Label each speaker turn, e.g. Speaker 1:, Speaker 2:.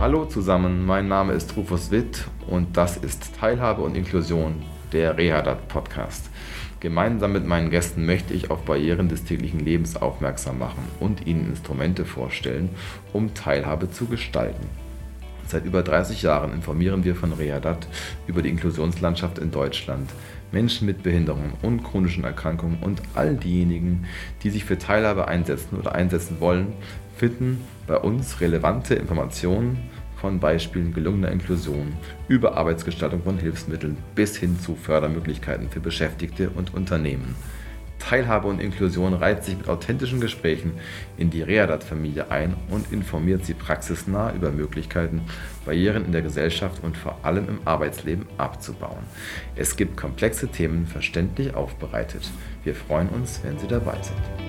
Speaker 1: Hallo zusammen, mein Name ist Rufus Witt und das ist Teilhabe und Inklusion, der Rehadat Podcast. Gemeinsam mit meinen Gästen möchte ich auf Barrieren des täglichen Lebens aufmerksam machen und ihnen Instrumente vorstellen, um Teilhabe zu gestalten. Seit über 30 Jahren informieren wir von Rehadat über die Inklusionslandschaft in Deutschland, Menschen mit Behinderungen und chronischen Erkrankungen und all diejenigen, die sich für Teilhabe einsetzen oder einsetzen wollen, finden bei uns relevante Informationen von Beispielen gelungener Inklusion über Arbeitsgestaltung von Hilfsmitteln bis hin zu Fördermöglichkeiten für Beschäftigte und Unternehmen. Teilhabe und Inklusion reiht sich mit authentischen Gesprächen in die Readat-Familie ein und informiert sie praxisnah über Möglichkeiten, Barrieren in der Gesellschaft und vor allem im Arbeitsleben abzubauen. Es gibt komplexe Themen verständlich aufbereitet. Wir freuen uns, wenn Sie dabei sind.